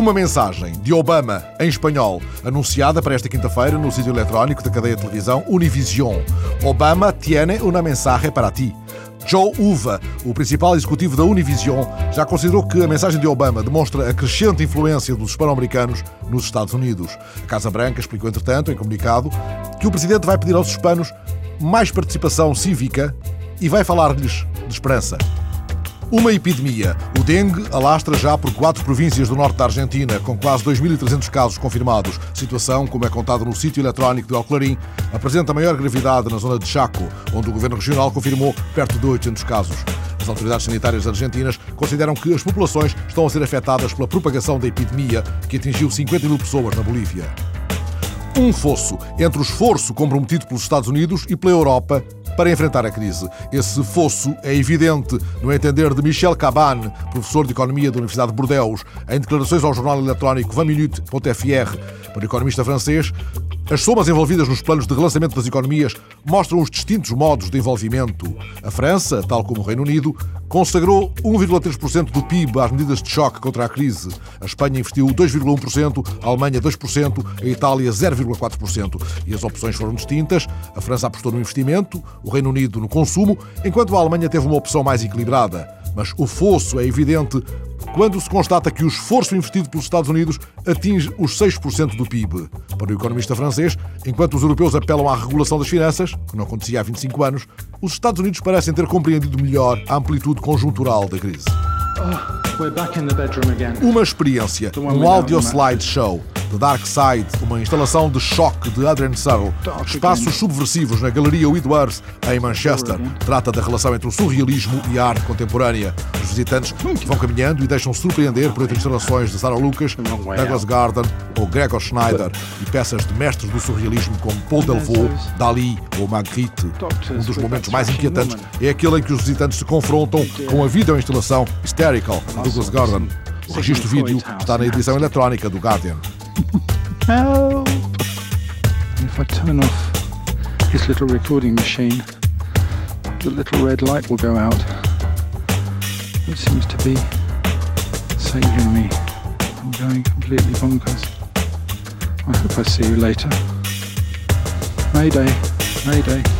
Uma mensagem de Obama em espanhol, anunciada para esta quinta-feira no sítio eletrónico da cadeia de televisão Univision. Obama tiene una mensaje para ti. Joe Uva, o principal executivo da Univision, já considerou que a mensagem de Obama demonstra a crescente influência dos hispano-americanos nos Estados Unidos. A Casa Branca explicou, entretanto, em comunicado, que o presidente vai pedir aos hispanos mais participação cívica e vai falar-lhes de esperança. Uma epidemia. O dengue alastra já por quatro províncias do norte da Argentina, com quase 2.300 casos confirmados. Situação, como é contado no sítio eletrónico de Alclarim, apresenta maior gravidade na zona de Chaco, onde o governo regional confirmou perto de 800 casos. As autoridades sanitárias argentinas consideram que as populações estão a ser afetadas pela propagação da epidemia, que atingiu 50 mil pessoas na Bolívia. Um fosso entre o esforço comprometido pelos Estados Unidos e pela Europa para enfrentar a crise. Esse fosso é evidente no entender de Michel Cabane, professor de Economia da Universidade de Bordeaux, em declarações ao jornal eletrónico 20minutes.fr. Para o economista francês, as somas envolvidas nos planos de relançamento das economias mostram os distintos modos de envolvimento. A França, tal como o Reino Unido, consagrou 1,3% do PIB às medidas de choque contra a crise. A Espanha investiu 2,1%, a Alemanha 2%, a Itália 0,4%. E as opções foram distintas. A França apostou no investimento, o Reino Unido no consumo, enquanto a Alemanha teve uma opção mais equilibrada. Mas o fosso é evidente quando se constata que o esforço investido pelos Estados Unidos atinge os 6% do PIB. Para o economista francês, enquanto os europeus apelam à regulação das finanças, que não acontecia há 25 anos, os Estados Unidos parecem ter compreendido melhor a amplitude conjuntural da crise. Oh, uma experiência, um audio slideshow The Dark Side, uma instalação de choque de Adrian Searle, espaços subversivos na Galeria Whitworth, em Manchester. Trata da relação entre o surrealismo e a arte contemporânea. Os visitantes vão caminhando e deixam-se surpreender por entre instalações de Sarah Lucas, Douglas Garden ou Gregor Schneider e peças de mestres do surrealismo como Paul Delvaux, Dali ou Magritte. Um dos momentos mais inquietantes é aquele em que os visitantes se confrontam com a videoinstalação Hysterical de Douglas Gordon. O registro vídeo está na edição eletrónica do Guardian. Help! If I turn off this little recording machine, the little red light will go out. It seems to be saving me from going completely bonkers. I hope I see you later. Mayday, Mayday.